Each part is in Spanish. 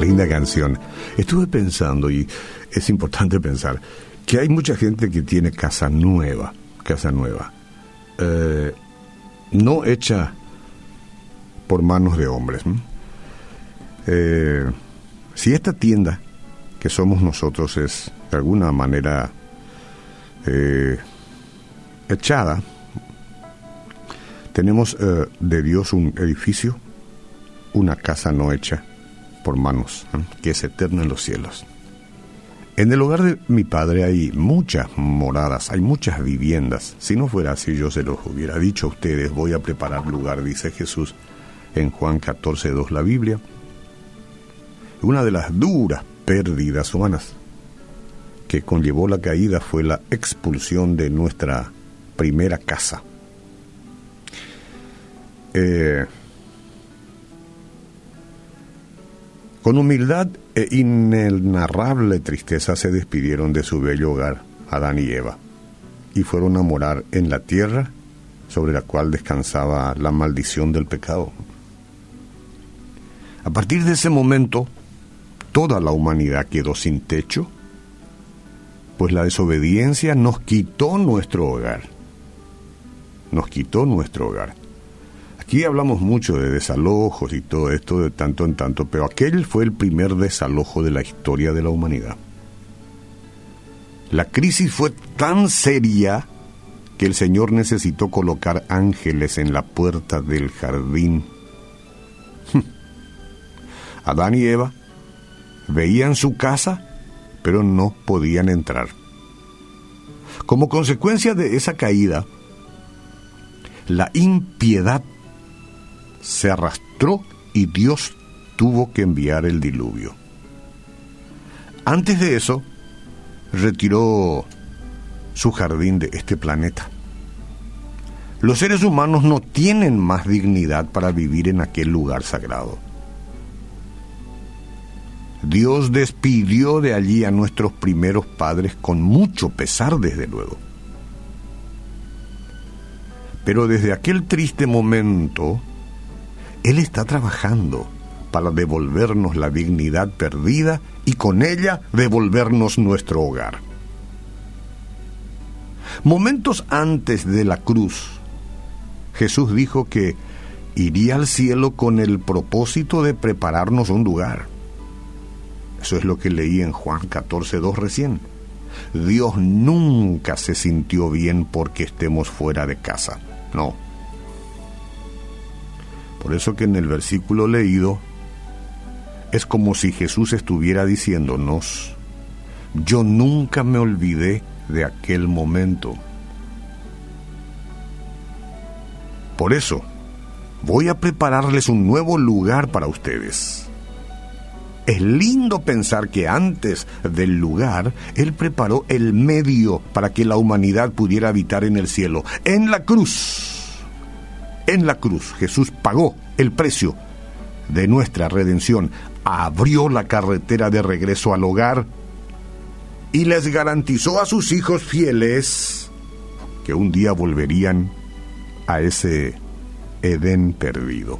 Linda canción. Estuve pensando, y es importante pensar, que hay mucha gente que tiene casa nueva, casa nueva, eh, no hecha por manos de hombres. Eh, si esta tienda que somos nosotros es de alguna manera eh, echada, tenemos de Dios un edificio, una casa no hecha por que es eterna en los cielos. En el hogar de mi padre hay muchas moradas, hay muchas viviendas. Si no fuera así, yo se los hubiera dicho a ustedes, voy a preparar lugar, dice Jesús en Juan 14, 2, la Biblia. Una de las duras pérdidas humanas que conllevó la caída fue la expulsión de nuestra primera casa. Eh, Con humildad e inenarrable tristeza se despidieron de su bello hogar, Adán y Eva, y fueron a morar en la tierra sobre la cual descansaba la maldición del pecado. A partir de ese momento, toda la humanidad quedó sin techo, pues la desobediencia nos quitó nuestro hogar. Nos quitó nuestro hogar. Aquí hablamos mucho de desalojos y todo esto de tanto en tanto, pero aquel fue el primer desalojo de la historia de la humanidad. La crisis fue tan seria que el Señor necesitó colocar ángeles en la puerta del jardín. Adán y Eva veían su casa, pero no podían entrar. Como consecuencia de esa caída, la impiedad se arrastró y Dios tuvo que enviar el diluvio. Antes de eso, retiró su jardín de este planeta. Los seres humanos no tienen más dignidad para vivir en aquel lugar sagrado. Dios despidió de allí a nuestros primeros padres con mucho pesar, desde luego. Pero desde aquel triste momento, él está trabajando para devolvernos la dignidad perdida y con ella devolvernos nuestro hogar. Momentos antes de la cruz, Jesús dijo que iría al cielo con el propósito de prepararnos un lugar. Eso es lo que leí en Juan 14.2 recién. Dios nunca se sintió bien porque estemos fuera de casa. No, por eso que en el versículo leído es como si Jesús estuviera diciéndonos, yo nunca me olvidé de aquel momento. Por eso, voy a prepararles un nuevo lugar para ustedes. Es lindo pensar que antes del lugar, Él preparó el medio para que la humanidad pudiera habitar en el cielo, en la cruz en la cruz Jesús pagó el precio de nuestra redención, abrió la carretera de regreso al hogar y les garantizó a sus hijos fieles que un día volverían a ese Edén perdido.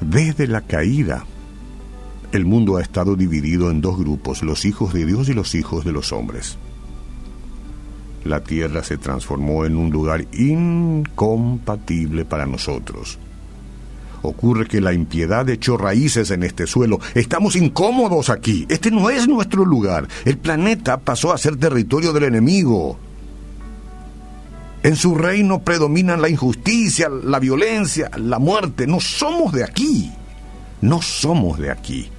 Desde la caída, el mundo ha estado dividido en dos grupos, los hijos de Dios y los hijos de los hombres la tierra se transformó en un lugar incompatible para nosotros. Ocurre que la impiedad echó raíces en este suelo. Estamos incómodos aquí. Este no es nuestro lugar. El planeta pasó a ser territorio del enemigo. En su reino predominan la injusticia, la violencia, la muerte. No somos de aquí. No somos de aquí.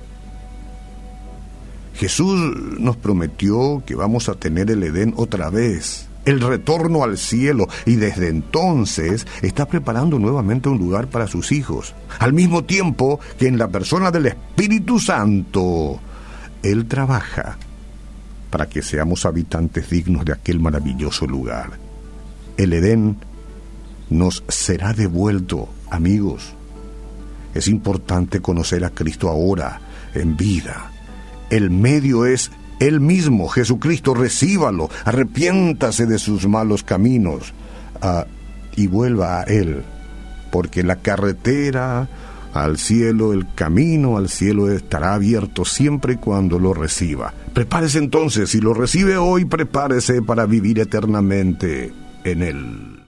Jesús nos prometió que vamos a tener el Edén otra vez, el retorno al cielo, y desde entonces está preparando nuevamente un lugar para sus hijos, al mismo tiempo que en la persona del Espíritu Santo, Él trabaja para que seamos habitantes dignos de aquel maravilloso lugar. El Edén nos será devuelto, amigos. Es importante conocer a Cristo ahora, en vida el medio es Él mismo, Jesucristo, recíbalo, arrepiéntase de sus malos caminos ah, y vuelva a Él, porque la carretera al cielo, el camino al cielo estará abierto siempre y cuando lo reciba. Prepárese entonces, si lo recibe hoy, prepárese para vivir eternamente en él.